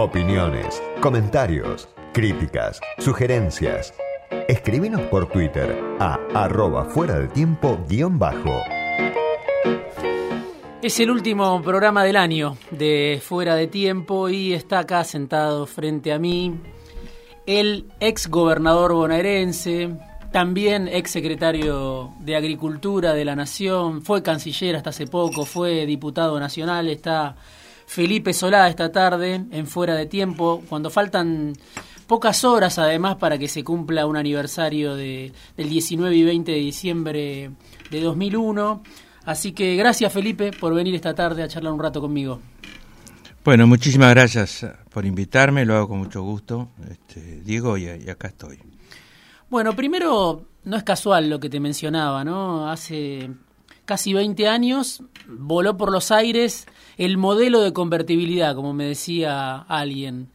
Opiniones, comentarios, críticas, sugerencias. Escríbenos por Twitter a arroba fuera de tiempo guion bajo. Es el último programa del año de Fuera de Tiempo y está acá sentado frente a mí el ex gobernador bonaerense, también ex secretario de Agricultura de la Nación, fue canciller hasta hace poco, fue diputado nacional, está Felipe Solá esta tarde en Fuera de Tiempo, cuando faltan pocas horas además para que se cumpla un aniversario de, del 19 y 20 de diciembre de 2001. Así que gracias Felipe por venir esta tarde a charlar un rato conmigo. Bueno, muchísimas gracias por invitarme, lo hago con mucho gusto, este, Diego, y, y acá estoy. Bueno, primero, no es casual lo que te mencionaba, ¿no? Hace casi 20 años voló por los aires el modelo de convertibilidad, como me decía alguien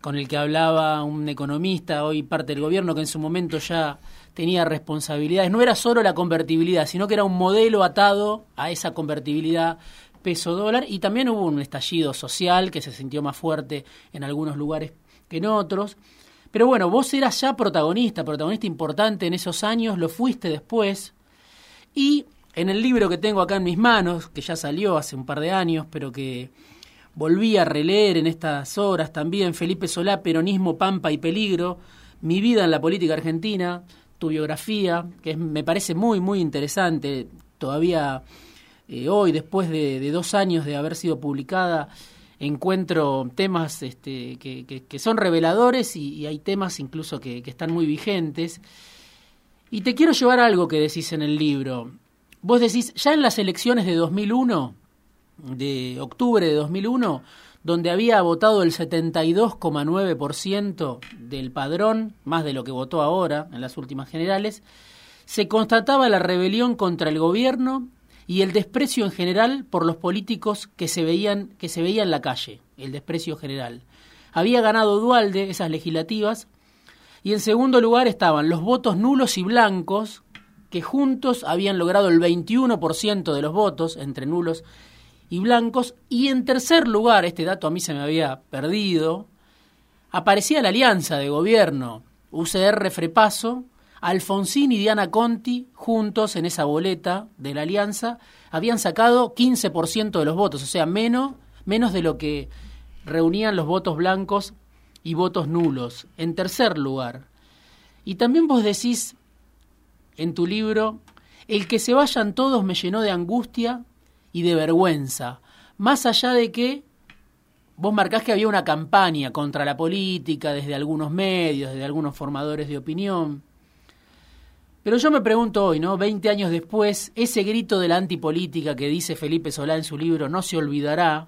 con el que hablaba un economista, hoy parte del gobierno, que en su momento ya tenía responsabilidades. No era solo la convertibilidad, sino que era un modelo atado a esa convertibilidad peso dólar y también hubo un estallido social que se sintió más fuerte en algunos lugares que en otros. Pero bueno, vos eras ya protagonista, protagonista importante en esos años, lo fuiste después. Y en el libro que tengo acá en mis manos, que ya salió hace un par de años, pero que volví a releer en estas horas también, Felipe Solá, Peronismo, Pampa y Peligro, Mi vida en la política argentina, tu biografía, que me parece muy, muy interesante, todavía eh, hoy, después de, dos años de haber sido publicada, encuentro temas este, que, son reveladores y, hay temas incluso que, están muy vigentes. Y te quiero llevar algo que decís en el libro. Vos decís, ya en las elecciones de 2001, de octubre de 2001, donde había votado el 72,9% del padrón, más de lo que votó ahora en las últimas generales, se constataba la rebelión contra el gobierno y el desprecio en general por los políticos que se veían que se veía en la calle, el desprecio general. Había ganado Dualde esas legislativas y en segundo lugar estaban los votos nulos y blancos que juntos habían logrado el 21% de los votos entre nulos y blancos y en tercer lugar, este dato a mí se me había perdido, aparecía la alianza de gobierno UCR Frepaso Alfonsín y Diana Conti, juntos en esa boleta de la alianza, habían sacado 15% de los votos, o sea, menos, menos de lo que reunían los votos blancos y votos nulos. En tercer lugar. Y también vos decís en tu libro, el que se vayan todos me llenó de angustia y de vergüenza, más allá de que vos marcás que había una campaña contra la política desde algunos medios, desde algunos formadores de opinión. Pero yo me pregunto hoy, ¿no? Veinte años después, ese grito de la antipolítica que dice Felipe Solá en su libro no se olvidará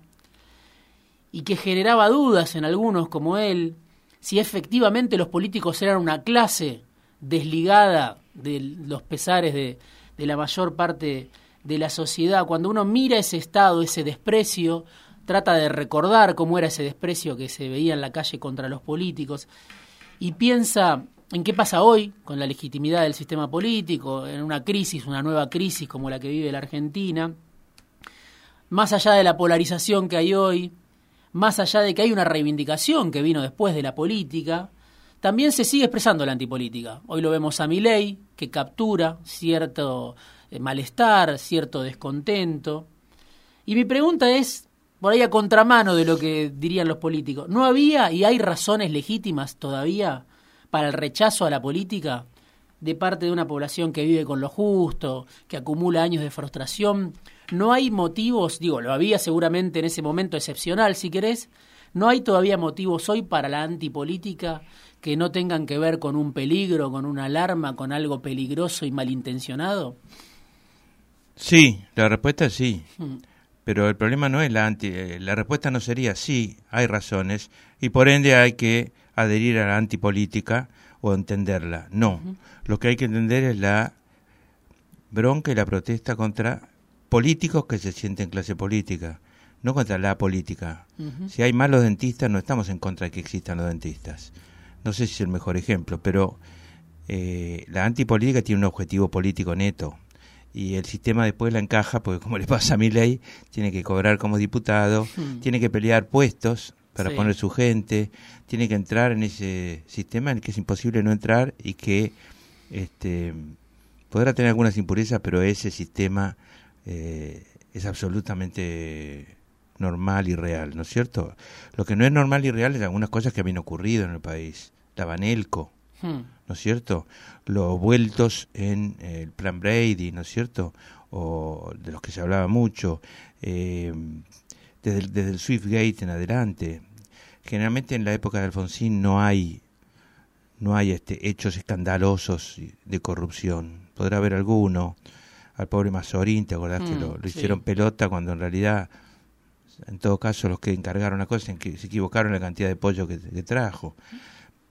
y que generaba dudas en algunos como él, si efectivamente los políticos eran una clase desligada de los pesares de, de la mayor parte de la sociedad. Cuando uno mira ese estado, ese desprecio, trata de recordar cómo era ese desprecio que se veía en la calle contra los políticos y piensa en qué pasa hoy con la legitimidad del sistema político, en una crisis, una nueva crisis como la que vive la Argentina, más allá de la polarización que hay hoy, más allá de que hay una reivindicación que vino después de la política, también se sigue expresando la antipolítica. Hoy lo vemos a Milei, que captura cierto eh, malestar, cierto descontento. Y mi pregunta es, por ahí a contramano de lo que dirían los políticos, ¿no había y hay razones legítimas todavía para el rechazo a la política de parte de una población que vive con lo justo, que acumula años de frustración. No hay motivos, digo, lo había seguramente en ese momento excepcional, si querés, no hay todavía motivos hoy para la antipolítica que no tengan que ver con un peligro, con una alarma, con algo peligroso y malintencionado. Sí, la respuesta es sí. Hmm. Pero el problema no es la anti, eh, la respuesta no sería sí, hay razones y por ende hay que adherir a la antipolítica o entenderla. No, lo que hay que entender es la bronca y la protesta contra políticos que se sienten clase política, no contra la política. Si hay malos dentistas, no estamos en contra de que existan los dentistas. No sé si es el mejor ejemplo, pero eh, la antipolítica tiene un objetivo político neto y el sistema después la encaja, porque como le pasa a mi ley, tiene que cobrar como diputado, tiene que pelear puestos para Sí. poner su gente, tiene que entrar en ese sistema en el que es imposible no entrar y que este, podrá tener algunas impurezas, pero ese sistema eh, es absolutamente normal y real, ¿no es cierto? Lo que no es normal y real es algunas cosas que habían ocurrido en el país. La Banelco, Hmm. ¿no es cierto? Los vueltos en eh, el plan Brady, ¿no es cierto? O de los que se hablaba mucho, eh, desde, el, desde el Swiftgate en adelante. Generalmente en la época de Alfonsín no hay no hay este hechos escandalosos de corrupción. Podrá haber alguno. Al pobre Mazorín, ¿te acordás que Mm, lo, sí. hicieron pelota cuando en realidad, en todo caso, los que encargaron la cosa en que se equivocaron en la cantidad de pollo que, que trajo?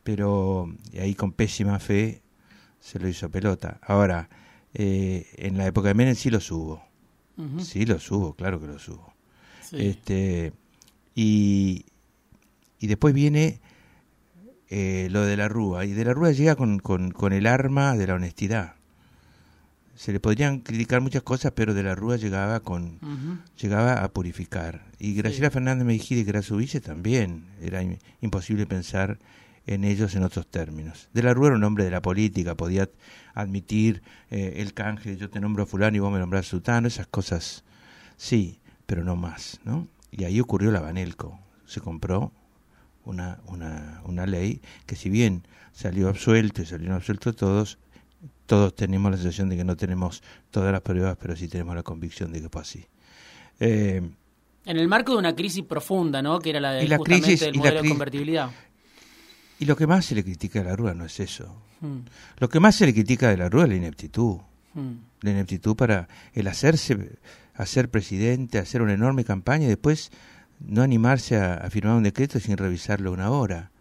pero ahí con pésima fe se lo hizo pelota. Ahora, eh, en la época de Menem sí los hubo, Ujú. sí los hubo, claro que los hubo. Sí. Este, y, y después viene eh, lo de la Rúa, y de la Rúa llega con, con, con el arma de la honestidad. Se le podrían criticar muchas cosas, pero de la Rúa llegaba con, llegaba a purificar. Y Graciela Fernández Mejide, que era su vice, también. Era im- imposible pensar en ellos en otros términos. De la Rúa era un hombre de la política, podía admitir eh, el canje, yo te nombro a fulano y vos me nombrás a sutano, esas cosas sí, pero no más, ¿no? Y ahí ocurrió la Banelco. Se compró una, una, una ley que si bien salió absuelto y salieron absueltos todos, todos tenemos la sensación de que no tenemos todas las pruebas, pero sí tenemos la convicción de que fue así. Eh, En el marco de una crisis profunda, ¿no? Que era la de Y la justamente crisis- del y la modelo de convertibilidad. y lo que más se le critica a la Rúa no es eso. Mm, Lo que más se le critica de la Rúa es la ineptitud. mm. La ineptitud para el hacerse, hacer presidente, hacer una enorme campaña y después no animarse a, a firmar un decreto sin revisarlo una hora.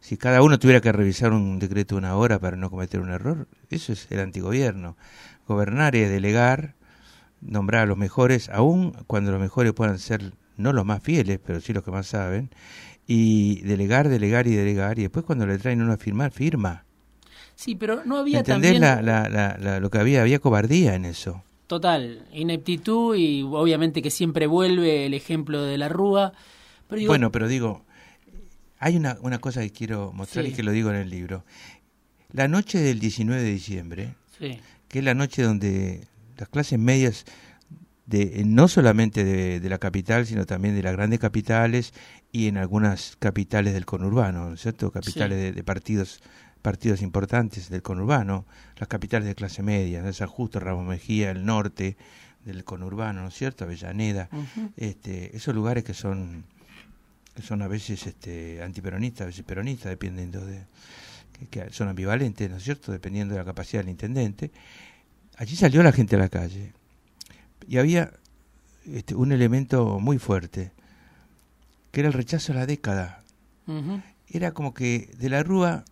Si cada uno tuviera que revisar un decreto una hora para no cometer un error, eso es el antigobierno. Gobernar es delegar, nombrar a los mejores, aun cuando los mejores puedan ser no los más fieles, pero sí los que más saben, y delegar, delegar y delegar, y después cuando le traen uno a firmar, firma. Sí, pero no había ¿Entendés también... la, la, la, la- lo que había? Había cobardía en eso. Total, ineptitud y obviamente que siempre vuelve el ejemplo de la Rúa. Pero digo, Bueno, pero digo, hay una, una cosa que quiero mostrar Sí. y que lo digo en el libro. La noche del 19 de diciembre, sí, que es la noche donde las clases medias, de, no solamente de, de la capital, sino también de las grandes capitales y en algunas capitales del conurbano, ¿no es cierto? Capitales Sí. de, de partidos partidos importantes del conurbano, las capitales de clase media, ¿no? San Justo, Ramos Mejía, el norte del conurbano, ¿no es cierto? Avellaneda, este, esos lugares que son que son a veces este, antiperonistas, a veces peronistas, dependiendo de que, que son ambivalentes, ¿no es cierto? Dependiendo de la capacidad del intendente. Allí salió la gente a la calle y había este, un elemento muy fuerte, que era el rechazo a la década. Era como que de la Rúa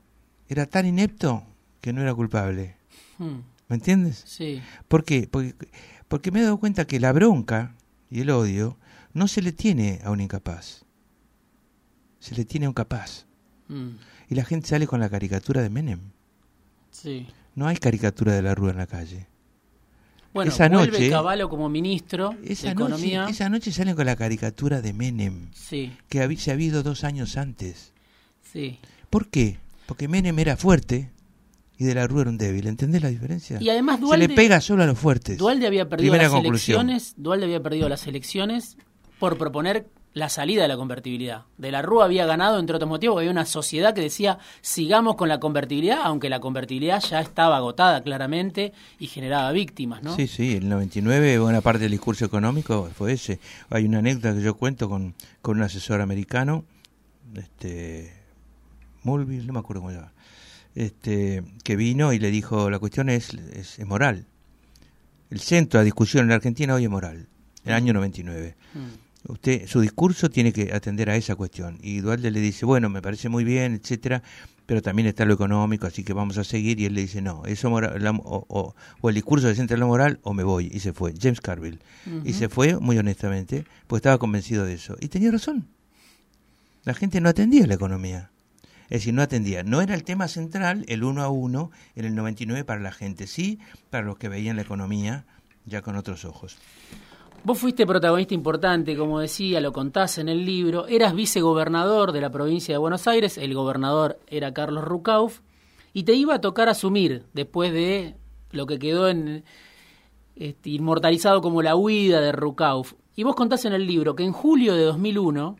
era tan inepto que no era culpable. Mm, ¿Me entiendes? Sí, ¿Por qué? Porque, porque me he dado cuenta que la bronca y el odio no se le tiene a un incapaz, se le tiene a un capaz. mm, Y la gente sale con la caricatura de Menem. sí. No hay caricatura de la Rúa en la calle. Bueno, Esa vuelve noche- Caballo como ministro Esa de noche, Economía. esa noche salen con la caricatura de Menem, Sí, que habí- se ha habido dos años antes. sí. ¿Por qué? Porque Menem era fuerte y de la Rúa era un débil. ¿Entendés la diferencia? Y además se Dualde, le pega solo a los fuertes. Dualde había perdido Primera las conclusión. elecciones, Dualde había perdido las elecciones por proponer la salida de la convertibilidad. De la Rúa había ganado, entre otros motivos, había una sociedad que decía sigamos con la convertibilidad, aunque la convertibilidad ya estaba agotada claramente y generaba víctimas, ¿no? Sí, sí, el 99, buena parte del discurso económico fue ese. Hay una anécdota que yo cuento con, con un asesor americano, este, Mulville, no me acuerdo cómo se llama, este, que vino y le dijo, la cuestión es, es, es moral. El centro de la discusión en la Argentina hoy es moral, en el año 99. Mm, Usted, su discurso tiene que atender a esa cuestión. Y Dualde le dice, bueno, me parece muy bien, etcétera, pero también está lo económico, así que vamos a seguir. Y él le dice, no, eso mora- la- o, o- o el discurso se centra en lo moral o me voy. Y se fue, James Carville. Y se fue, muy honestamente, pues estaba convencido de eso. Y tenía razón. La gente no atendía la economía. Es decir, no atendía. No era el tema central, el uno a uno, en el 99 para la gente. Sí, para los que veían la economía ya con otros ojos. Vos fuiste protagonista importante, como decía, lo contás en el libro. Eras vicegobernador de la provincia de Buenos Aires, el gobernador era Carlos Rucauf, y te iba a tocar asumir después de lo que quedó en, este, inmortalizado como la huida de Rucauf. Y vos contás en el libro que en julio de 2001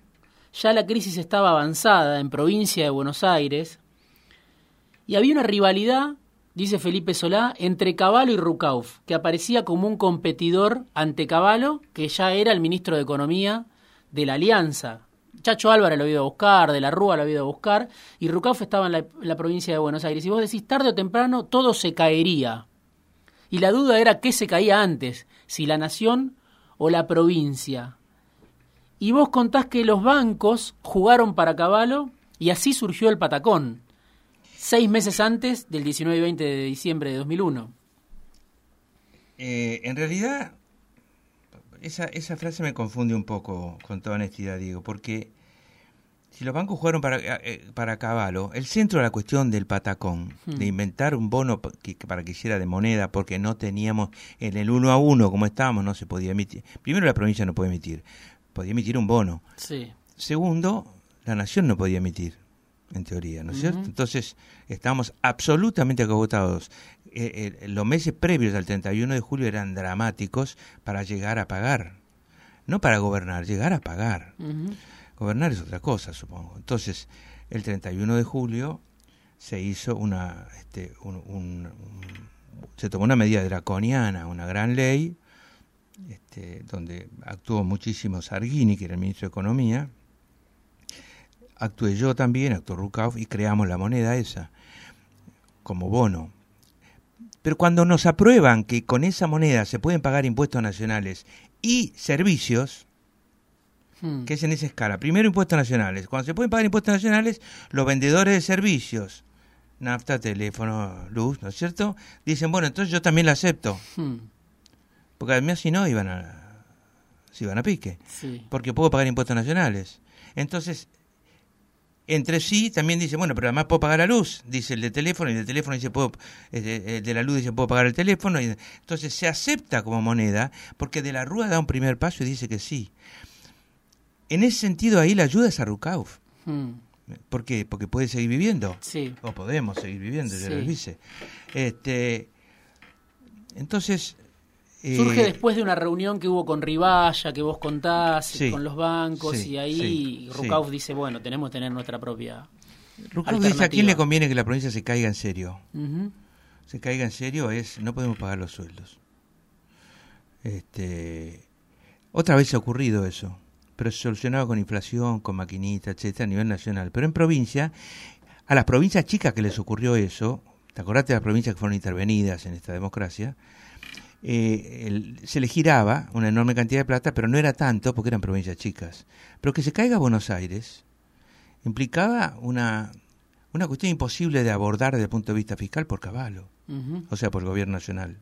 ya la crisis estaba avanzada en provincia de Buenos Aires y había una rivalidad dice Felipe Solá, entre Caballo y Rucauf, que aparecía como un competidor ante Caballo, que ya era el ministro de Economía de la Alianza. Chacho Álvarez lo había ido a buscar, De la Rúa lo había ido a buscar, y Rucauf estaba en la, en la provincia de Buenos Aires. Y vos decís, tarde o temprano todo se caería. Y la duda era qué se caía antes, si la nación o la provincia. Y vos contás que los bancos jugaron para Caballo y así surgió el patacón seis meses antes del 19 y 20 de diciembre de 2001. Eh, en realidad, esa, esa frase me confunde un poco, con toda honestidad, digo, porque si los bancos jugaron para, eh, para Caballo, el centro de la cuestión del patacón, de inventar un bono que, para que hiciera de moneda, porque no teníamos, en el uno a uno, como estábamos, no se podía emitir. Primero, la provincia no puede emitir, podía emitir un bono. Sí. Segundo, la nación no podía emitir en teoría, ¿no es cierto? Entonces, estamos absolutamente agotados. Eh, eh, los meses previos al 31 de julio eran dramáticos para llegar a pagar, no para gobernar, llegar a pagar. Gobernar es otra cosa, supongo. Entonces, el 31 de julio se hizo una, este, se tomó una medida draconiana, una gran ley, este, donde actuó muchísimo Sargini, que era el ministro de Economía, actué yo también, actuó Rukauf, y creamos la moneda esa como bono. Pero cuando nos aprueban que con esa moneda se pueden pagar impuestos nacionales y servicios, hmm. que es en esa escala, primero impuestos nacionales, cuando se pueden pagar impuestos nacionales, los vendedores de servicios, nafta, teléfono, luz, ¿no es cierto? Dicen, bueno, entonces yo también la acepto. Hmm. Porque además si no iban a, si iban a pique. Porque puedo pagar impuestos nacionales. Entonces, entre sí también dice, bueno, pero además puedo pagar la luz, dice el de teléfono, y el de teléfono dice, puedo, el de la luz dice, puedo pagar el teléfono. Y, entonces se acepta como moneda porque de la Rúa da un primer paso y dice que sí. En ese sentido ahí la ayuda es a Rukauf. Hmm. ¿Por qué? Porque puede seguir viviendo. Sí. O podemos seguir viviendo, ya lo dice. Este, entonces, Surge eh, después de una reunión que hubo con Ribaya, que vos contás, con los bancos, y ahí Rucauf dice, bueno, tenemos que tener nuestra propia... Rucauf dice, ¿a quién le conviene que la provincia se caiga en serio? Se caiga en serio es, no podemos pagar los sueldos. Este, otra vez ha ocurrido eso, pero se solucionaba con inflación, con maquinita, etcétera, a nivel nacional. Pero en provincia, a las provincias chicas que les ocurrió eso, ¿te acordás de las provincias que fueron intervenidas en esta democracia? Eh, se le giraba una enorme cantidad de plata, pero no era tanto porque eran provincias chicas. Pero que se caiga Buenos Aires implicaba una, una cuestión imposible de abordar desde el punto de vista fiscal por Caballo, o sea, por el gobierno nacional.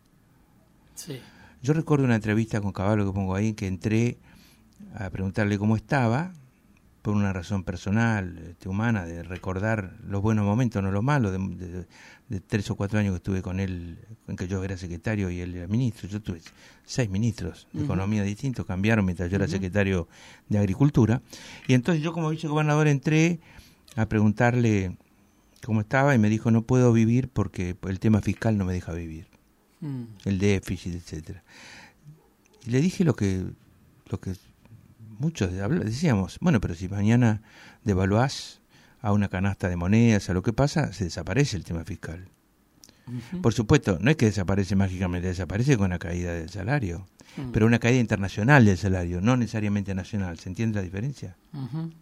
Yo recuerdo una entrevista con Caballo que pongo ahí, que entré a preguntarle cómo estaba, por una razón personal, este, humana, de recordar los buenos momentos, no los malos, de, de tres o cuatro años que estuve con él, en que yo era secretario y él era ministro. Yo tuve seis ministros de economía distintos, cambiaron mientras yo era secretario de Agricultura. Y entonces yo como vicegobernador entré a preguntarle cómo estaba y me dijo, no puedo vivir porque el tema fiscal no me deja vivir. Mm. El déficit, etcétera. Y le dije lo que, lo que muchos decíamos, bueno, pero si mañana devaluás a una canasta de monedas, a lo que pasa, se desaparece el tema fiscal. Por supuesto, no es que desaparece mágicamente, desaparece con una caída del salario, mm. pero una caída internacional del salario, no necesariamente nacional. ¿Se entiende la diferencia?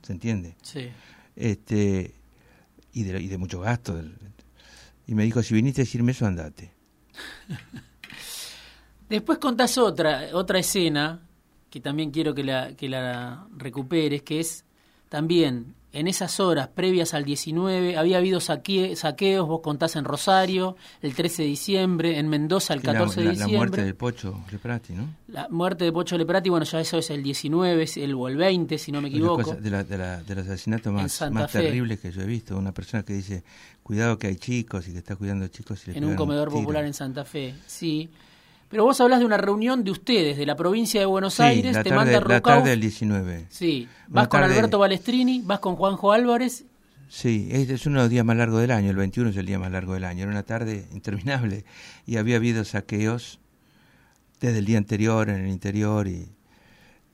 ¿Se entiende? Sí. Este, y, de, y de mucho gasto. Y me dijo, si viniste a decirme eso, andate. Después contás otra, otra escena que también quiero que la, que la recuperes, que es también en esas horas previas al 19 había habido saqueos, vos contás en Rosario, el 13 de diciembre, en Mendoza el 14 de diciembre. La muerte de Pocho Leprati, ¿no? La muerte de Pocho Leprati, bueno, ya eso es el 19, el, o el 20, si no me equivoco. de, la, de, la, de, los asesinatos más, más terribles que yo he visto. Una persona que dice, cuidado que hay chicos y que está cuidando chicos. Y en un comedor popular en Santa Fe, sí. Pero vos hablas de una reunión de ustedes, de la provincia de Buenos Sí, Aires, la te tarde, manda la Rucauf. tarde del 19. Sí, vas con tarde- Alberto Balestrini, vas con Juanjo Álvarez. Sí, este es uno de los días más largos del año, el 21 es el día más largo del año, era una tarde interminable y había habido saqueos desde el día anterior en el interior y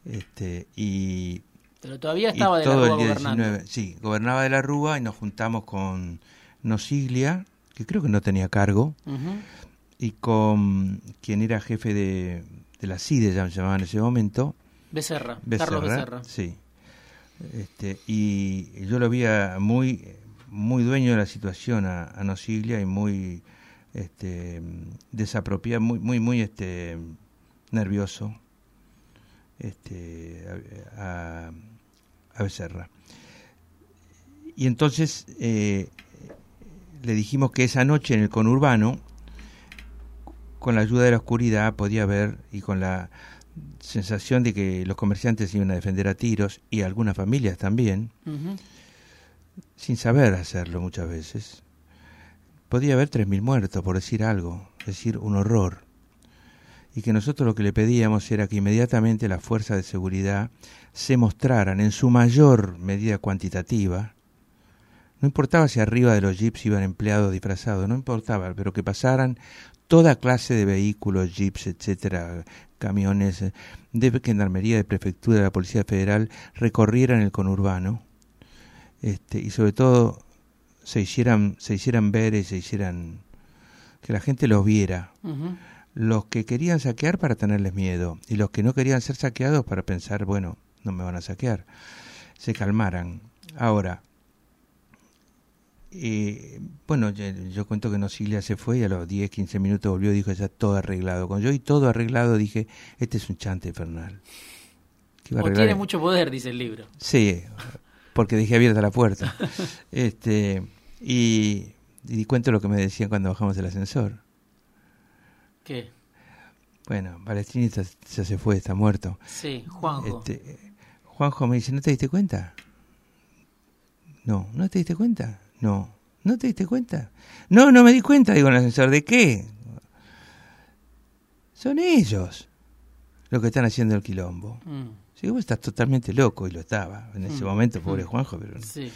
este y, Pero todavía estaba de la Rúa el día gobernando. 19, sí, gobernaba de la Rúa y nos juntamos con Nosiglia, que creo que no tenía cargo, Ujú. Y con quien era jefe de, de la CIDE, ya me llamaban en ese momento, Becerra, Becerra, Carlos Becerra. Sí. Este, y yo lo veía muy muy dueño de la situación a, a y muy este desapropiado, muy muy muy este nervioso este a, a- a Becerra. Y entonces eh, le dijimos que esa noche en el conurbano con la ayuda de la oscuridad podía ver y con la sensación de que los comerciantes iban a defender a tiros y algunas familias también, sin saber hacerlo muchas veces. Podía haber 3.000 muertos, por decir algo, es decir, un horror. Y que nosotros lo que le pedíamos era que inmediatamente las fuerzas de seguridad se mostraran en su mayor medida cuantitativa. No importaba si arriba de los jeeps iban empleados disfrazados, no importaba, pero que pasaran toda clase de vehículos, jeeps, etcétera, camiones eh, de gendarmería, de prefectura, de la Policía Federal, recorrieran el conurbano este, y sobre todo se hicieran, se hicieran ver y se hicieran que la gente los viera. Los que querían saquear para tenerles miedo y los que no querían ser saqueados para pensar, bueno, no me van a saquear. Se calmaran. Ahora, eh, bueno, yo, yo cuento que Nocilia se fue y a los 10, 15 minutos volvió y dijo ya todo arreglado. Cuando yo y todo arreglado dije, este es un chante infernal. O tiene el- mucho poder, dice el libro. Sí, porque dejé abierta la puerta. este y, y cuento lo que me decían cuando bajamos del ascensor. ¿Qué? Bueno, Balestrini ya, ya se fue, está muerto. Sí, Juanjo. Este, Juanjo me dice, ¿no te diste cuenta? No, ¿no te diste cuenta? No, ¿no te diste cuenta? No, no me di cuenta, digo en el ascensor, ¿de qué? Son ellos los que están haciendo el quilombo. Mm, Sí, vos estás totalmente loco, y lo estaba en ese Mm. momento, pobre Mm. Juanjo, pero sí.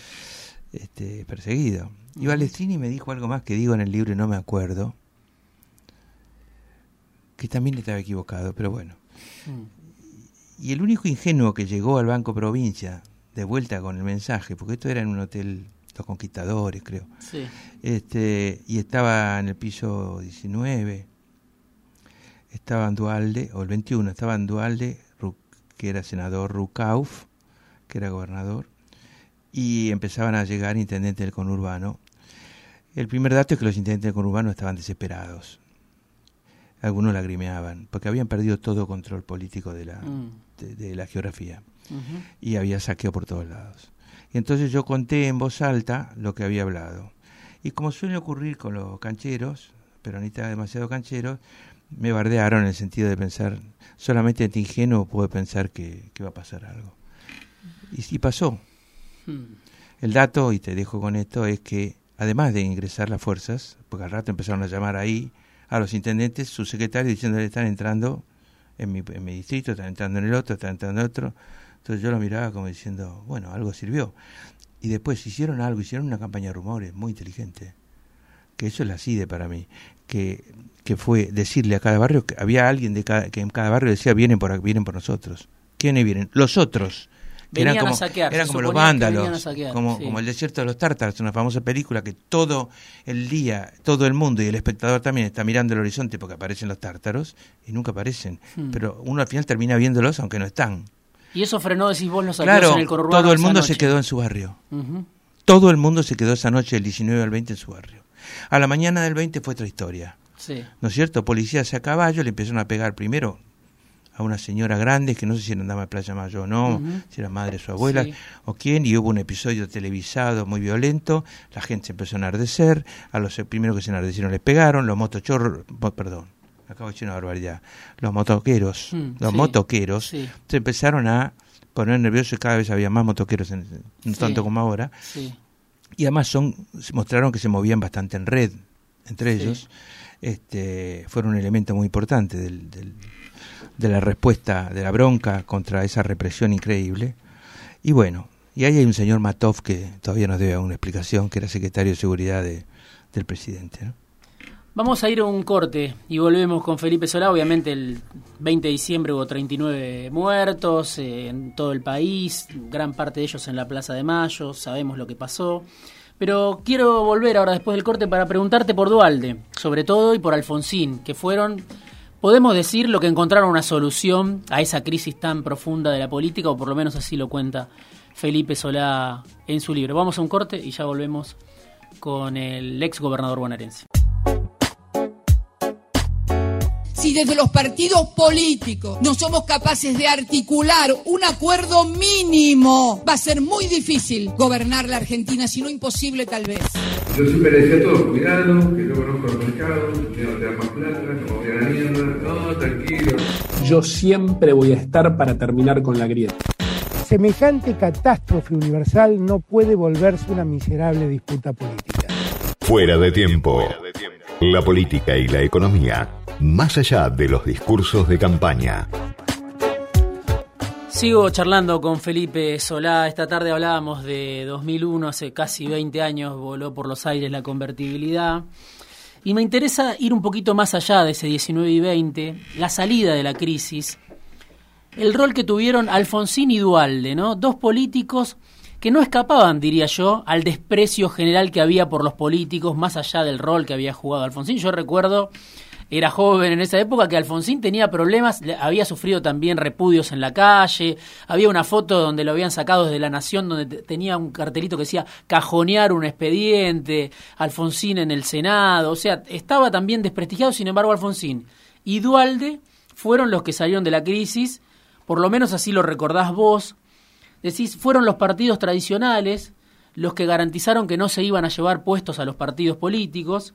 este, perseguido. Y. Balestrini me dijo algo más que digo en el libro y no me acuerdo, que también estaba equivocado, pero bueno. Mm, Y el único ingenuo que llegó al Banco Provincia, de vuelta con el mensaje, porque esto era en un hotel Los Conquistadores, creo, sí. este, y estaba en el piso 19, estaba en Dualde, o el 21, estaba en Dualde, que era senador Rucauf, que era gobernador, y empezaban a llegar intendentes del conurbano. El primer dato es que los intendentes del conurbano estaban desesperados. Algunos lagrimeaban, porque habían perdido todo control político de la, Mm, de- de la geografía y había saqueo por todos lados. Y entonces yo conté en voz alta lo que había hablado. Y como suele ocurrir con los cancheros, peronistas demasiado cancheros, me bardearon en el sentido de pensar, solamente este ingenuo puede pensar que, que va a pasar algo. Y pasó. Mm, El dato, y te dejo con esto, es que además de ingresar las fuerzas, porque al rato empezaron a llamar ahí a los intendentes, sus secretarios diciéndole están entrando en mi, en mi distrito, están entrando en el otro, están entrando en otro. Entonces yo lo miraba como diciendo, bueno, algo sirvió. Y después hicieron algo, hicieron una campaña de rumores muy inteligente. Que eso es la CIDE para mí. Que, que fue decirle a cada barrio que había alguien de cada, que en cada barrio decía vienen por, vienen por nosotros. ¿Quiénes vienen? Los otros. Que eran Venían a como, saquear, eran como los venían vándalos, saquear, como, sí. como el desierto de los tártaros, una famosa película que todo el día, todo el mundo y el espectador también está mirando el horizonte porque aparecen los tártaros y nunca aparecen. Hmm. Pero uno al final termina viéndolos aunque no están. Y eso frenó, decís vos, los saqueos Claro, en el conurbano todo el mundo noche. se quedó en su barrio. Todo el mundo se quedó esa noche del 19 al 20 en su barrio. A la mañana del 20 fue otra historia. Sí. ¿No es cierto? Policías a caballo le empezaron a pegar primero a una señora grande que no sé si andaba en Playa Mayo o no, si era madre de su abuela Sí. o quién, y hubo un episodio televisado muy violento, la gente se empezó a enardecer, a los primeros que se enardecieron les pegaron, los motochorros, perdón, acabo de decir una barbaridad, los motoqueros, Mm, los sí, motoqueros sí. se empezaron a poner nerviosos y cada vez había más motoqueros, en, no Sí. tanto como ahora, y además son mostraron que se movían bastante en red entre ellos este, fueron un elemento muy importante del, de la respuesta, de la bronca contra esa represión increíble. Y bueno, y ahí hay un señor Matov que todavía nos debe una explicación, que era secretario de Seguridad del presidente. Vamos a ir a un corte y volvemos con Felipe Solá. Obviamente el 20 de diciembre hubo 39 muertos eh, en todo el país, gran parte de ellos en la Plaza de Mayo, sabemos lo que pasó. Pero quiero volver ahora después del corte para preguntarte por Dualde, sobre todo, y por Alfonsín, que fueron, podemos decir, lo que encontraron una solución a esa crisis tan profunda de la política, o por lo menos así lo cuenta Felipe Solá en su libro. Vamos a un corte y ya volvemos con el ex gobernador bonaerense si desde los partidos políticos no somos capaces de articular un acuerdo mínimo, va a ser muy difícil gobernar la Argentina, si no imposible tal vez. Yo siempre le decía a todos, cuidado, que no conozco los mercados, que no te da más plata, no voy a la mierda, no, tranquilo. Yo siempre voy a estar para terminar con la grieta. Semejante catástrofe universal no puede volverse una miserable disputa política. Fuera de tiempo. La política y la economía más allá de los discursos de campaña. Sigo charlando con Felipe Solá. Esta tarde hablábamos de 2001, hace casi 20 años voló por los aires la convertibilidad. Y me interesa ir un poquito más allá de ese 19 y 20, la salida de la crisis, el rol que tuvieron Alfonsín y Dualde, ¿no? Dos políticos que no escapaban, diría yo, al desprecio general que había por los políticos, más allá del rol que había jugado Alfonsín. Yo recuerdo era joven en esa época, que Alfonsín tenía problemas, había sufrido también repudios en la calle, había una foto donde lo habían sacado desde La Nación, donde tenía un cartelito que decía cajonear un expediente, Alfonsín en el Senado, o sea, estaba también desprestigiado, sin embargo Alfonsín y Dualde fueron los que salieron de la crisis, por lo menos así lo recordás vos, decís, fueron los partidos tradicionales los que garantizaron que no se iban a llevar puestos a los partidos políticos,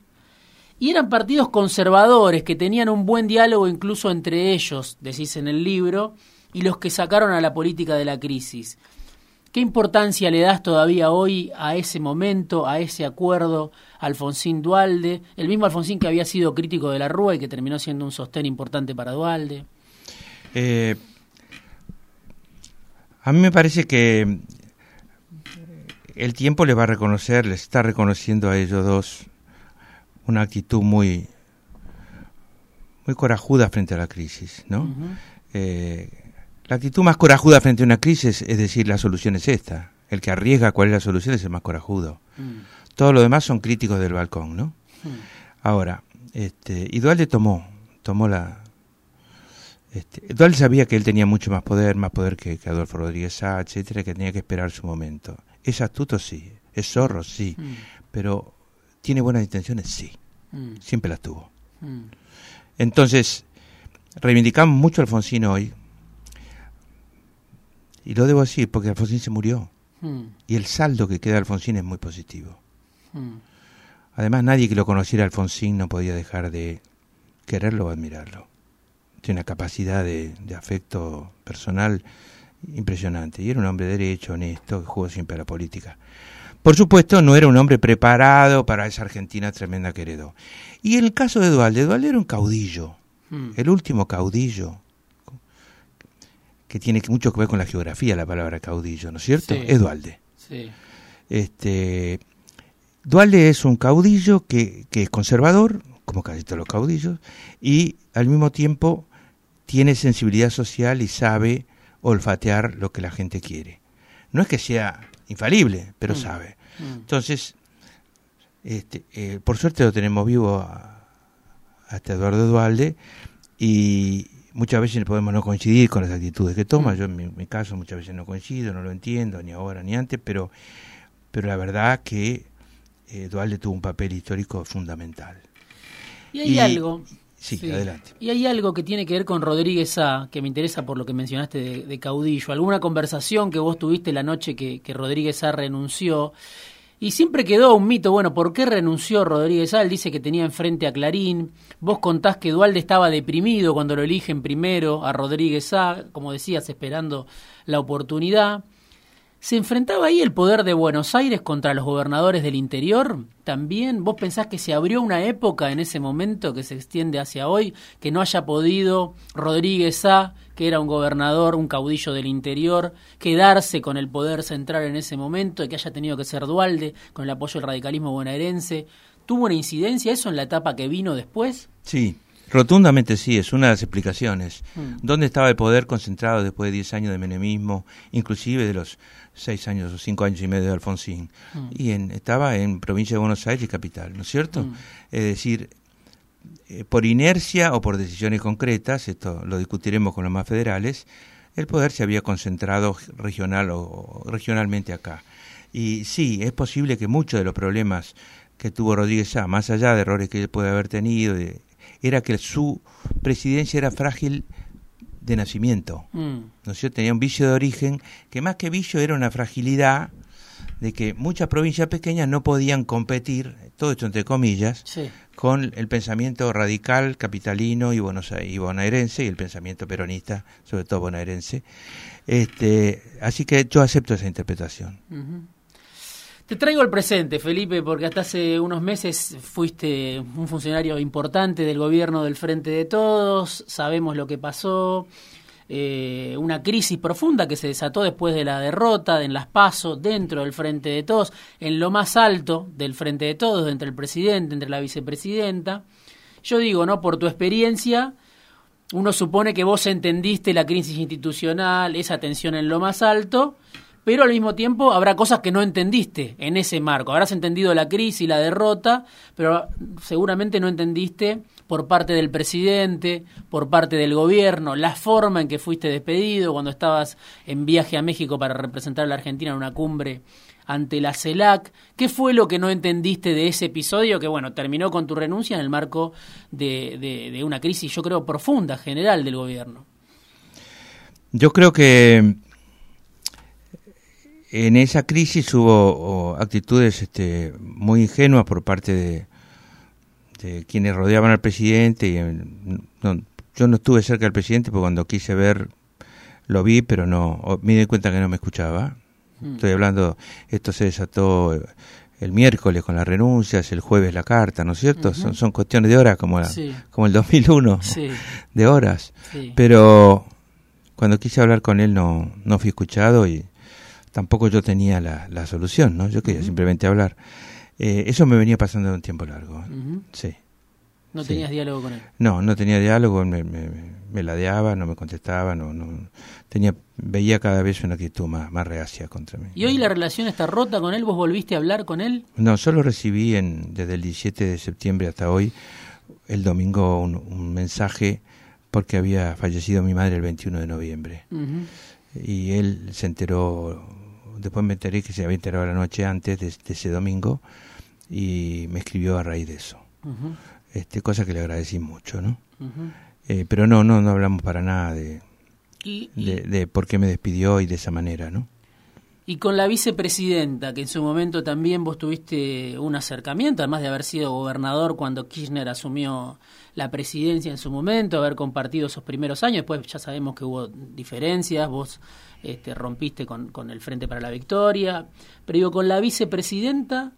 y eran partidos conservadores que tenían un buen diálogo incluso entre ellos, decís en el libro, y los que sacaron a la política de la crisis. ¿Qué importancia le das todavía hoy a ese momento, a ese acuerdo, Alfonsín Dualde, el mismo Alfonsín que había sido crítico de la Rúa y que terminó siendo un sostén importante para Dualde? Eh, a mí me parece que el tiempo le va a reconocer, le está reconociendo a ellos dos una actitud muy, muy corajuda frente a la crisis, ¿no? Eh, la actitud más corajuda frente a una crisis es decir, la solución es esta. El que arriesga cuál es la solución es el más corajudo. Mm. Todos los demás son críticos del balcón, ¿no? Mm. Ahora, este, y Dualde tomó, tomó la... Este, Dualde sabía que él tenía mucho más poder, más poder que, Adolfo Rodríguez Sá, etcétera, que tenía que esperar su momento. Es astuto, sí. Es zorro, sí. Mm. Pero ¿Tiene buenas intenciones? Sí. Mm. Siempre las tuvo. Mm. Entonces, reivindicamos mucho a Alfonsín hoy. Y lo debo decir porque Alfonsín se murió. Mm. Y el saldo que queda de Alfonsín es muy positivo. Además, nadie que lo conociera Alfonsín no podía dejar de quererlo o admirarlo. Tiene una capacidad de, de afecto personal impresionante. Y era un hombre derecho, honesto, que jugó siempre a la política. Por supuesto, no era un hombre preparado para esa Argentina tremenda que heredó. Y en el caso de Dualde, Dualde era un caudillo, hmm. el último caudillo, que tiene mucho que ver con la geografía la palabra caudillo, ¿no es cierto? Es Dualde. Este, Dualde es un caudillo que, que es conservador, como casi todos los caudillos, y al mismo tiempo tiene sensibilidad social y sabe olfatear lo que la gente quiere. No es que sea infalible, pero mm. sabe. Mm. Entonces, este, eh, por suerte lo tenemos vivo a, este Eduardo Dualde y muchas veces podemos no coincidir con las actitudes que toma. Mm. Yo en mi, caso muchas veces no coincido, no lo entiendo, ni ahora ni antes, pero, pero la verdad que eh, Dualde tuvo un papel histórico fundamental. Y hay algo Sí, adelante. Y hay algo que tiene que ver con Rodríguez A, que me interesa por lo que mencionaste de, caudillo. ¿Alguna conversación que vos tuviste la noche que, Rodríguez A renunció? Y siempre quedó un mito, bueno, ¿por qué renunció Rodríguez A? Él dice que tenía enfrente a Clarín. Vos contás que Dualde estaba deprimido cuando lo eligen primero a Rodríguez A, como decías, esperando la oportunidad. ¿Se enfrentaba ahí el poder de Buenos Aires contra los gobernadores del interior? También, ¿vos pensás que se abrió una época en ese momento que se extiende hacia hoy, que no haya podido Rodríguez A, que era un gobernador, un caudillo del interior, quedarse con el poder central en ese momento, y que haya tenido que ser Dualde con el apoyo del radicalismo bonaerense? ¿Tuvo una incidencia eso en la etapa que vino después? Sí, Rotundamente sí, es una de las explicaciones. Mm. ¿Dónde estaba el poder concentrado después de 10 años de menemismo, inclusive de los 6 años o 5 años y medio de Alfonsín? Mm. Y en, estaba en provincia de Buenos Aires capital, ¿no es cierto? Mm. Es decir, eh, por inercia o por decisiones concretas, esto lo discutiremos con los más federales, el poder se había concentrado regional o, o regionalmente acá. Y sí, es posible que muchos de los problemas que tuvo Rodríguez A, más allá de errores que él puede haber tenido, de- era que su presidencia era frágil de nacimiento. Mm. ¿no es cierto? Tenía un vicio de origen que más que vicio era una fragilidad de que muchas provincias pequeñas no podían competir, todo esto entre comillas, Sí. con el pensamiento radical capitalino y, Buenos y bonaerense y el pensamiento peronista, sobre todo bonaerense. Este, así que yo acepto esa interpretación. Te traigo el presente, Felipe, porque hasta hace unos meses fuiste un funcionario importante del gobierno del Frente de Todos, sabemos lo que pasó, eh, una crisis profunda que se desató después de la derrota en las PASO dentro del Frente de Todos, en lo más alto del Frente de Todos, entre el presidente, entre la vicepresidenta. Yo digo, ¿no? Por tu experiencia, uno supone que vos entendiste la crisis institucional, esa tensión en lo más alto, pero al mismo tiempo habrá cosas que no entendiste en ese marco. Habrás entendido la crisis, la derrota, pero seguramente no entendiste por parte del presidente, por parte del gobierno, la forma en que fuiste despedido cuando estabas en viaje a México para representar a la Argentina en una cumbre ante la CELAC. ¿Qué fue lo que no entendiste de ese episodio que, bueno, terminó con tu renuncia en el marco de, de- de una crisis, yo creo, profunda, general del gobierno? Yo creo que en esa crisis hubo actitudes este, muy ingenuas por parte de, de quienes rodeaban al presidente. Y, no- yo no estuve cerca del presidente porque cuando quise ver lo vi, pero no me di cuenta que no me escuchaba. Mm. Estoy hablando, esto se desató el miércoles con las renuncias, el jueves la carta, ¿no es cierto? son, son cuestiones de horas como, la- Sí. como el 2001, Sí, de horas. sí. Pero cuando quise hablar con él no, no fui escuchado y tampoco yo tenía la, la solución, ¿no? Yo quería simplemente hablar. Eh, eso me venía pasando un tiempo largo. Sí. No Sí. tenías diálogo con él. No, no tenía diálogo, me, me, me ladeaba, no me contestaba, no, no tenía, veía cada vez una actitud más, más reacia contra mí. ¿Y hoy la relación está rota con él? ¿Vos volviste a hablar con él? No, solo recibí en, desde el 17 de septiembre hasta hoy, el domingo, un, un mensaje porque había fallecido mi madre el 21 de noviembre. Y él se enteró, después me enteré que se había enterado la noche antes de, de ese domingo y me escribió a raíz de eso, este, cosa que le agradecí mucho, ¿no? Eh, pero no, no, no hablamos para nada de, Y, y- de, de por qué me despidió y de esa manera, ¿no? y con la vicepresidenta, que en su momento también vos tuviste un acercamiento, además de haber sido gobernador cuando Kirchner asumió la presidencia en su momento, haber compartido esos primeros años, después ya sabemos que hubo diferencias, vos este, rompiste con, el Frente para la Victoria, pero digo, con la vicepresidenta,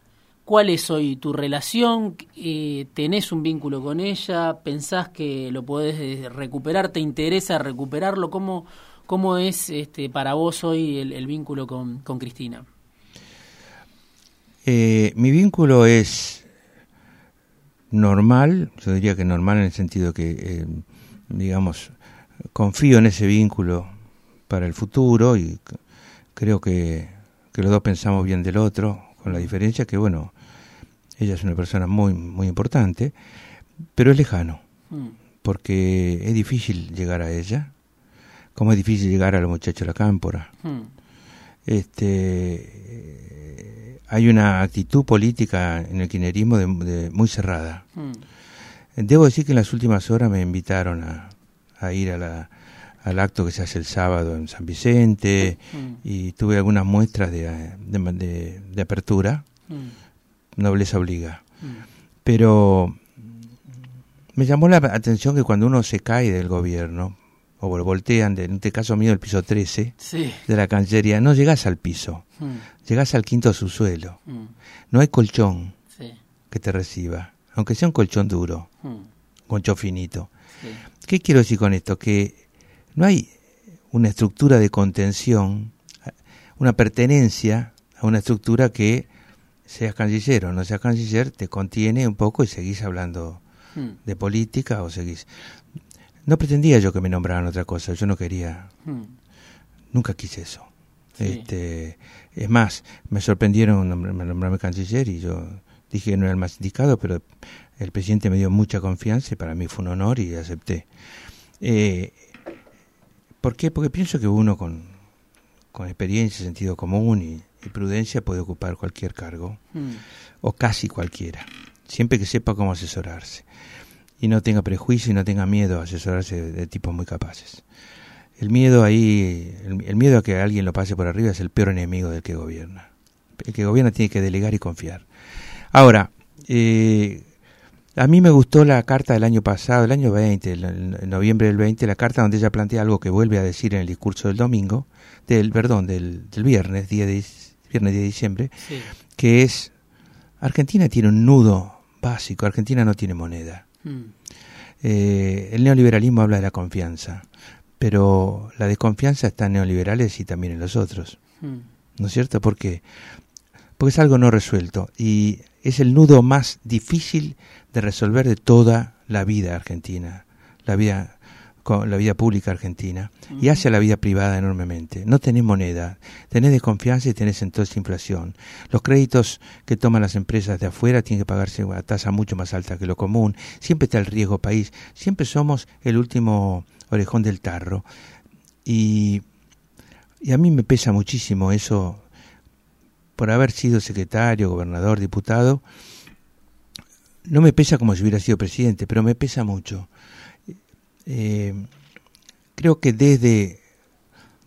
¿cuál es hoy tu relación? Eh, ¿Tenés un vínculo con ella? ¿Pensás que lo podés eh, recuperar? ¿Te interesa recuperarlo? ¿Cómo, cómo es este, para vos hoy el, vínculo con, con Cristina? Eh, mi vínculo es normal, yo diría que normal en el sentido que, eh, digamos, confío en ese vínculo para el futuro y creo que, que los dos pensamos bien del otro, con la diferencia que, bueno, ella es una persona muy, muy importante, pero es lejano, Mm, porque es difícil llegar a ella, como es difícil llegar a los muchachos de la cámpora. Mm, este hay una actitud política en el kirchnerismo de, de- muy cerrada. mm, Debo decir que en las últimas horas me invitaron a, a ir a la- al acto que se hace el sábado en San Vicente mm, y tuve algunas muestras de, de, de- de apertura, mm, nobleza obliga. mm. Pero me llamó la atención que cuando uno se cae del gobierno, o lo voltean, en este caso mío, el piso 13 Sí. de la Cancillería, no llegás al piso, llegás al quinto subsuelo. No hay colchón sí. que te reciba, aunque sea un colchón duro, un colchón finito. sí. ¿Qué quiero decir con esto? Que no hay una estructura de contención, una pertenencia a una estructura que seas canciller o no seas canciller, te contiene un poco y seguís hablando Mm, de política o seguís... No pretendía yo que me nombraran otra cosa, yo no quería, mm, nunca quise eso. Sí. Este, es más, me sorprendieron nombr- nombrarme canciller y yo dije que no era el más indicado, pero el presidente me dio mucha confianza y para mí fue un honor y acepté. Eh, ¿Por qué? Porque pienso que uno con, con experiencia, sentido común y, y prudencia puede ocupar cualquier cargo, mm. o casi cualquiera, siempre que sepa cómo asesorarse y no tenga prejuicio y no tenga miedo a asesorarse de, de tipos muy capaces. El miedo ahí, el, el miedo a que alguien lo pase por arriba es el peor enemigo del que gobierna. El que gobierna tiene que delegar y confiar. Ahora, eh, a mí me gustó la carta del año pasado, el año 20, el- noviembre del 20, la carta donde ella plantea algo que vuelve a decir en el discurso del domingo, del, perdón, del, del viernes, día de, viernes 10 de diciembre, Sí. que es, Argentina tiene un nudo básico, Argentina no tiene moneda. Mm, Eh, el neoliberalismo habla de la confianza, pero la desconfianza está en neoliberales y también en los otros, mm, ¿no es cierto? ¿Por qué? Porque es algo no resuelto y es el nudo más difícil de resolver de toda la vida argentina, la vida la vida pública argentina y hace a la vida privada enormemente. No tenés moneda, tenés desconfianza y tenés entonces inflación. Los créditos que toman las empresas de afuera tienen que pagarse a tasa mucho más alta que lo común. Siempre está el riesgo país. Siempre somos el último orejón del tarro. Y, y a mí me pesa muchísimo eso por haber sido secretario, gobernador, diputado. No me pesa como si hubiera sido presidente, pero me pesa mucho. Eh, creo que desde,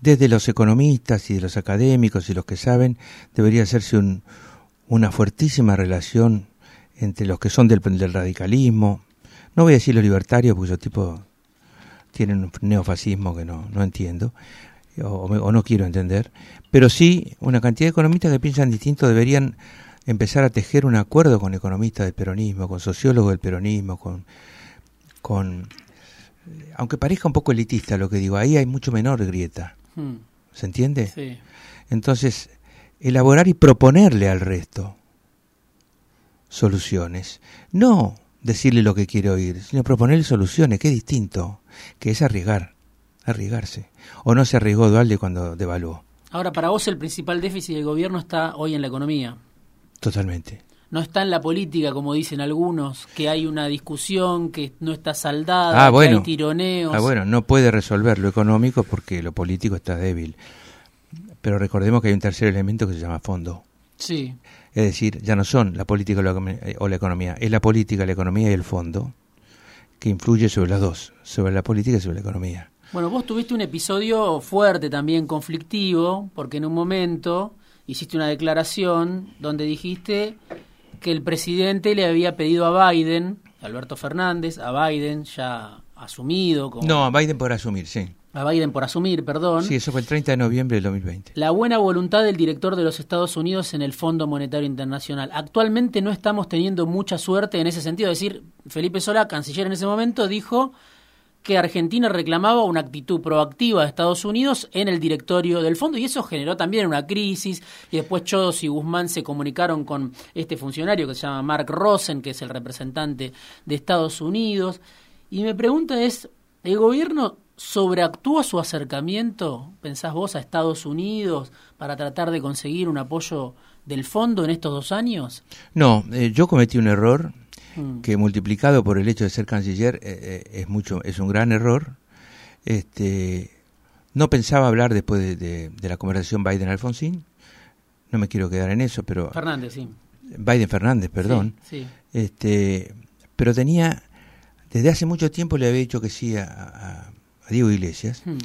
desde los economistas y de los académicos y los que saben, debería hacerse un, una fuertísima relación entre los que son del, del radicalismo, no voy a decir los libertarios, porque esos tienen un neofascismo que no, no entiendo, o, o no quiero entender, pero sí una cantidad de economistas que piensan distinto deberían empezar a tejer un acuerdo con economistas del peronismo, con sociólogos del peronismo, con, con aunque parezca un poco elitista lo que digo, ahí hay mucho menor grieta, mm, ¿se entiende? sí. Entonces, elaborar y proponerle al resto soluciones. No decirle lo que quiere oír, sino proponerle soluciones, que es distinto, que es arriesgar, arriesgarse. O no se arriesgó Dualde cuando devaluó, Ahora, para vos el principal déficit del gobierno está hoy en la economía. totalmente. No está en la política, como dicen algunos, que hay una discusión que no está saldada, Ah, bueno. que hay tironeos. Ah, bueno, no puede resolver lo económico porque lo político está débil. Pero recordemos que hay un tercer elemento que se llama fondo. Sí, Es decir, ya no son la política o la, econom- eh, o la economía, es la política, la economía y el fondo que influye sobre las dos, sobre la política y sobre la economía. Bueno, vos tuviste un episodio fuerte también, conflictivo, porque en un momento hiciste una declaración donde dijiste que el presidente le había pedido a Biden, Alberto Fernández, a Biden ya asumido, como, No, Biden podrá asumir, sí. a Biden por asumir, perdón, Sí, eso fue el 30 de noviembre del 2020. la buena voluntad del director de los Estados Unidos en el Fondo Monetario Internacional. Actualmente no estamos teniendo mucha suerte en ese sentido, es decir, Felipe Solá, canciller en ese momento, dijo que Argentina reclamaba una actitud proactiva de Estados Unidos en el directorio del fondo y eso generó también una crisis y después Chodos y Guzmán se comunicaron con este funcionario que se llama Mark Rosen, que es el representante de Estados Unidos. Y mi pregunta es, ¿el gobierno sobreactúa su acercamiento, pensás vos, a Estados Unidos para tratar de conseguir un apoyo del fondo en estos dos años? No, eh, yo cometí un error Mm. que multiplicado por el hecho de ser canciller eh, eh, es mucho, es un gran error. Este, no pensaba hablar después de, de- de la conversación Biden-Alfonsín. No me quiero quedar en eso, pero Fernández, sí. Biden Fernández, perdón. Sí, sí. Este, pero tenía, desde hace mucho tiempo le había dicho que sí a, a- a Diego Iglesias. Mm.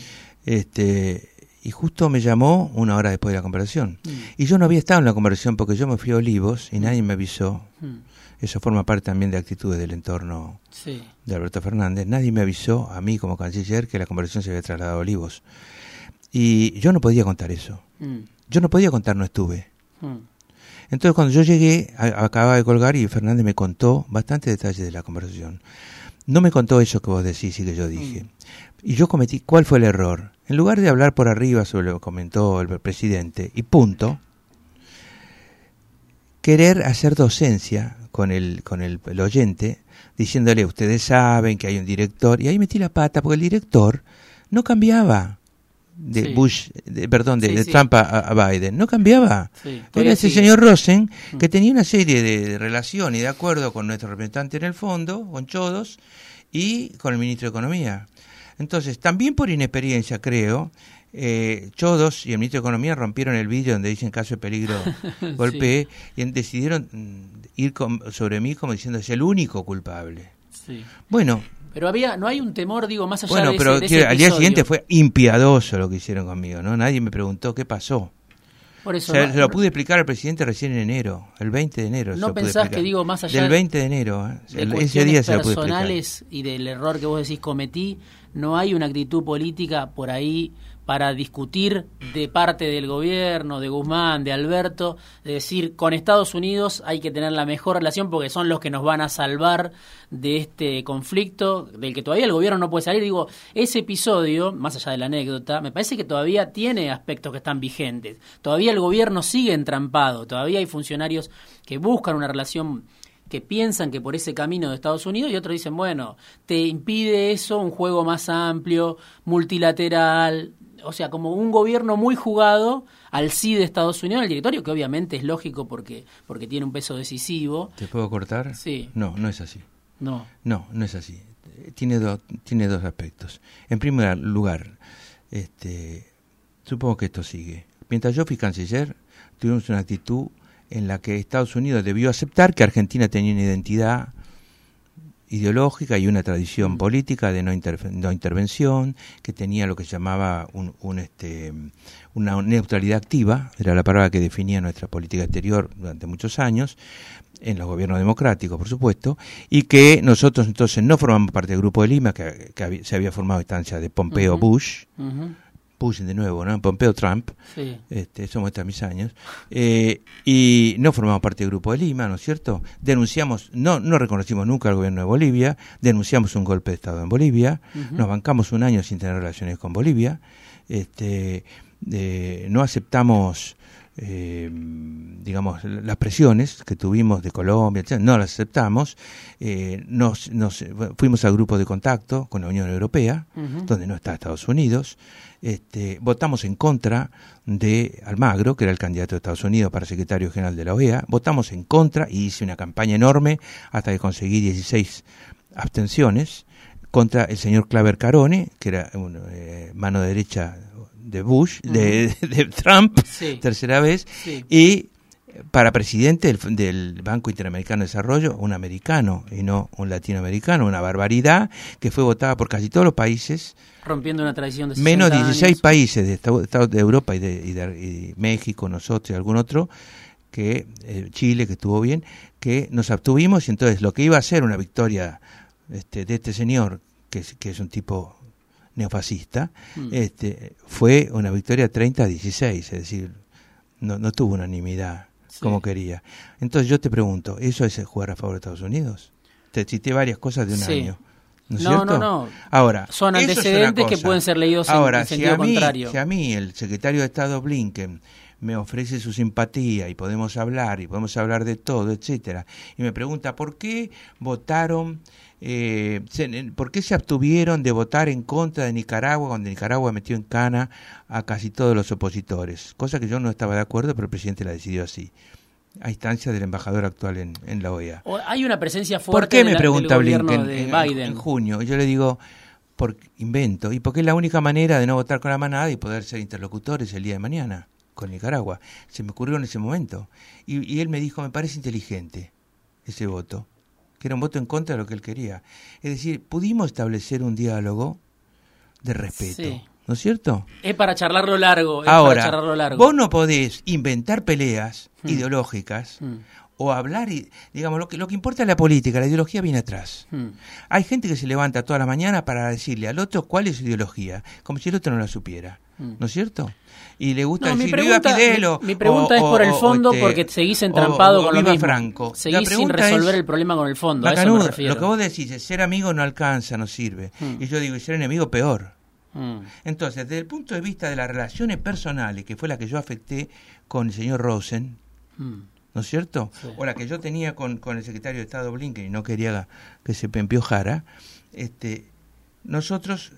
Este, y justo me llamó una hora después de la conversación. Mm. Y yo no había estado en la conversación porque yo me fui a Olivos y nadie me avisó. Mm. Eso forma parte también de actitudes del entorno Sí. de Alberto Fernández, nadie me avisó a mí como canciller que la conversación se había trasladado a Olivos. Y yo no podía contar eso. Mm, Yo no podía contar, no estuve. mm. Entonces cuando yo llegué, a- acababa de colgar y Fernández me contó bastantes detalles de la conversación. No me contó eso que vos decís y que yo dije. Y yo cometí, ¿cuál fue el error? En lugar de hablar por arriba sobre lo que comentó el presidente y punto, querer hacer docencia con el, con el, el oyente, diciéndole, ustedes saben que hay un director, y ahí metí la pata porque el director no cambiaba de Sí. Bush, de- perdón, de, Sí, de sí. Trump a, a Biden, no cambiaba. Era ese señor Rosen que Mm. tenía una serie de, de relaciones y de acuerdo con nuestro representante en el fondo, con Chodos, y con el ministro de Economía. Entonces, también por inexperiencia, creo, eh, Chodos y el ministro de Economía rompieron el vídeo donde dicen caso de peligro golpe y decidieron mm, ir con- sobre mí como diciendo es el único culpable. Sí. Bueno, Pero había, no hay un temor, digo, más allá bueno, de pero ese, de ese al día siguiente fue impiadoso lo que hicieron conmigo, ¿no? Nadie me preguntó qué pasó. Por eso, Se, no- se lo pude explicar al presidente recién en enero, el 20 de enero. ¿No pensás que, digo, más allá Del 20 de enero, ¿eh? de El- ese día se lo pude explicar. personales y del error que vos decís cometí, no hay una actitud política por ahí para discutir de parte del gobierno, de Guzmán, de Alberto, de decir con Estados Unidos hay que tener la mejor relación porque son los que nos van a salvar de este conflicto del que todavía el gobierno no puede salir. Digo, ese episodio, más allá de la anécdota, me parece que todavía tiene aspectos que están vigentes. Todavía el gobierno sigue entrampado, todavía hay funcionarios que buscan una relación que piensan que por ese camino de Estados Unidos y otros dicen, bueno, te impide eso un juego más amplio, multilateral, o sea, como un gobierno muy jugado al sí de Estados Unidos, al directorio, que obviamente es lógico porque, porque tiene un peso decisivo. ¿Te puedo cortar? Sí. No, no es así. No. No, no es así. Tiene, dos tiene dos aspectos. En primer lugar, este, supongo que esto sigue. Mientras yo fui canciller, tuvimos una actitud en la que Estados Unidos debió aceptar que Argentina tenía una identidad ideológica y una tradición política de no, no intervención, que tenía lo que se llamaba un, un, este, una neutralidad activa, era la palabra que definía nuestra política exterior durante muchos años, en los gobiernos democráticos, por supuesto, y que nosotros entonces no formamos parte del Grupo de Lima, que, se había formado a instancia de Pompeo. Bush. Bush de nuevo, ¿no? Pompeo Trump, Sí. este, eso muestra mis años, eh, y no formamos parte del Grupo de Lima, ¿no es cierto? Denunciamos, no, no reconocimos nunca al gobierno de Bolivia, denunciamos un golpe de Estado en Bolivia, nos bancamos un año sin tener relaciones con Bolivia, este, eh, no aceptamos, eh, digamos, las presiones que tuvimos de Colombia, etcétera, no las aceptamos, eh, nos, nos- fuimos al grupo de contacto con la Unión Europea, donde no está Estados Unidos, este, votamos en contra de Almagro, que era el candidato de Estados Unidos para secretario general de la OEA, votamos en contra y hice una campaña enorme hasta que conseguí 16 abstenciones contra el señor Claver Carone, que era un, eh, mano derecha de Bush, de, de Trump, Sí. tercera vez, Sí. y para presidente del, del Banco Interamericano de Desarrollo, un americano y no un latinoamericano, una barbaridad que fue votada por casi todos los países, Rompiendo una tradición de menos 60 16 años. países de Estados de Europa y de, y de- y México, nosotros y algún otro, que eh, Chile, que estuvo bien, que nos abstuvimos y entonces lo que iba a ser una victoria este, de este señor, que que es un tipo neofascista, Mm. este, fue una victoria 30 a 16, es decir, no, no tuvo unanimidad Sí. como quería. Entonces yo te pregunto, ¿eso es jugar a favor de Estados Unidos? Te cité varias cosas de un Sí. año. ¿No No, no, no. Ahora, Son es antecedentes que pueden ser leídos en- Ahora, en si sentido a mí, contrario. Si a mí el secretario de Estado Blinken me ofrece su simpatía y podemos hablar y podemos hablar de todo, etcétera, y me pregunta por qué votaron, eh, por qué se abstuvieron de votar en contra de Nicaragua cuando Nicaragua metió en cana a casi todos los opositores, cosa que yo no estaba de acuerdo, pero el presidente la decidió así, a instancia del embajador actual en, en la OEA. Hay una presencia fuerte ¿Por qué me de la- pregunta Blinken de en, en- Biden. en junio? Yo le digo, por invento, y porque es la única manera de no votar con la manada y poder ser interlocutores el día de mañana con Nicaragua. Se me ocurrió en ese momento. Y, y él me dijo, me parece inteligente ese voto, que era un voto en contra de lo que él quería. Es decir, pudimos establecer un diálogo de respeto, Sí. ¿no es cierto? Es para charlarlo largo. Es para Ahora, charlarlo largo. vos no podés inventar peleas Hmm. ideológicas Mm. o hablar y digamos lo que lo que importa es la política, la ideología viene atrás. Mm. Hay gente que se levanta toda la mañana para decirle al otro cuál es su ideología, como si el otro no la supiera, ¿no es cierto? Y le gusta. No, mi decir pregunta, viva mi, mi pregunta o- es por el fondo este, porque seguís entrampado o- o con lo mismo. Franco. Seguís sin resolver es- el problema con el fondo, a eso me refiero. lo que vos decís es ser amigo no alcanza, no sirve. Mm. Y yo digo, y ser enemigo peor. Mm. Entonces, desde el punto de vista de las relaciones personales, que fue la que yo afecté con el señor Rosen, Mm. ¿no es cierto? Sí. O la que yo tenía con, con el secretario de Estado Blinken y no quería que se empiojara, este, nosotros,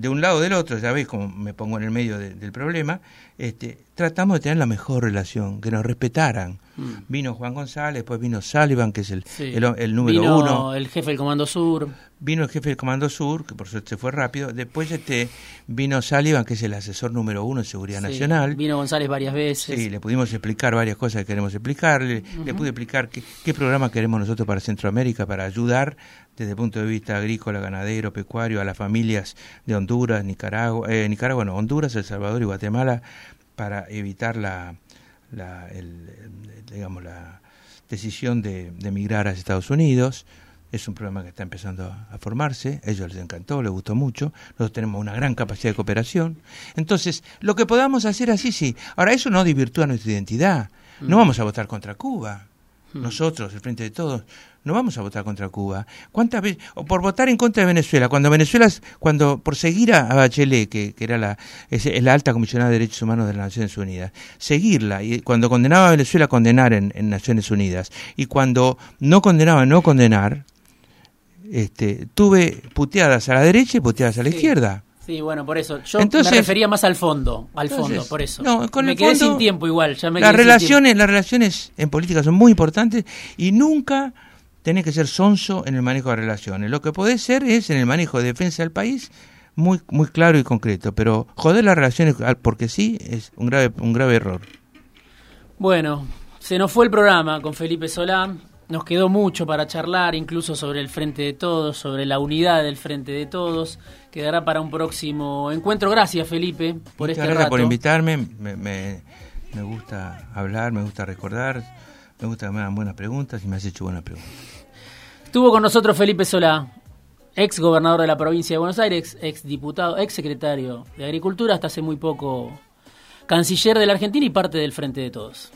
de un lado o del otro, ya veis cómo me pongo en el medio de- del problema, este, tratamos de tener la mejor relación, que nos respetaran. Mm. Vino Juan González, después vino Sullivan, que es el, Sí. el, el número Vino uno. el jefe del Comando Sur. Vino el jefe del Comando Sur, que por suerte se fue rápido. Después este vino Sullivan, que es el asesor número uno de Seguridad Sí, Nacional. Vino González varias veces. Sí, le pudimos explicar varias cosas que queremos explicarle. Le pude explicar qué, qué programa queremos nosotros para Centroamérica, para ayudar desde el punto de vista agrícola, ganadero, pecuario, a las familias de Honduras, Nicaragua, eh, Nicaragua, no, Honduras, El Salvador y Guatemala, para evitar la, la el- el- digamos, la decisión de, de emigrar a Estados Unidos. Es un programa que está empezando a, formarse, a ellos les encantó, les gustó mucho, nosotros tenemos una gran capacidad de cooperación. Entonces, lo que podamos hacer así, sí. Ahora, eso no desvirtúa nuestra identidad. No vamos a votar contra Cuba. Nosotros, el Frente de Todos, no vamos a votar contra Cuba. ¿Cuántas veces? O por votar en contra de Venezuela, cuando Venezuela, cuando por seguir a, Bachelet, que, que era la, es, es la alta comisionada de Derechos Humanos de las Naciones Unidas, seguirla, y cuando condenaba a Venezuela, condenar en, en Naciones Unidas, y cuando no condenaba, no condenar, este, tuve puteadas a la derecha y puteadas a la Sí. izquierda. Sí, bueno, por eso. Yo Entonces- me refería más al fondo, al Entonces, fondo, por eso. no, con me el quedé fondo, sin tiempo igual, ya me las relaciones, las relaciones en política son muy importantes y nunca tenés que ser sonso en el manejo de relaciones. Lo que podés ser es en el manejo de defensa del país muy muy claro y concreto, pero joder las relaciones porque sí es un grave un grave error. Bueno, se nos fue el programa con Felipe Solá. Nos quedó mucho para charlar, incluso sobre el Frente de Todos, sobre la unidad del Frente de Todos. Quedará para un próximo encuentro. Gracias, Felipe, por Muchas este gracias rato. por invitarme, me, me, me gusta hablar, me gusta recordar, me gusta que me hagan buenas preguntas y me has hecho buenas preguntas. Estuvo con nosotros Felipe Solá, ex gobernador de la provincia de Buenos Aires, ex diputado, ex secretario de Agricultura, hasta hace muy poco canciller de la Argentina y parte del Frente de Todos.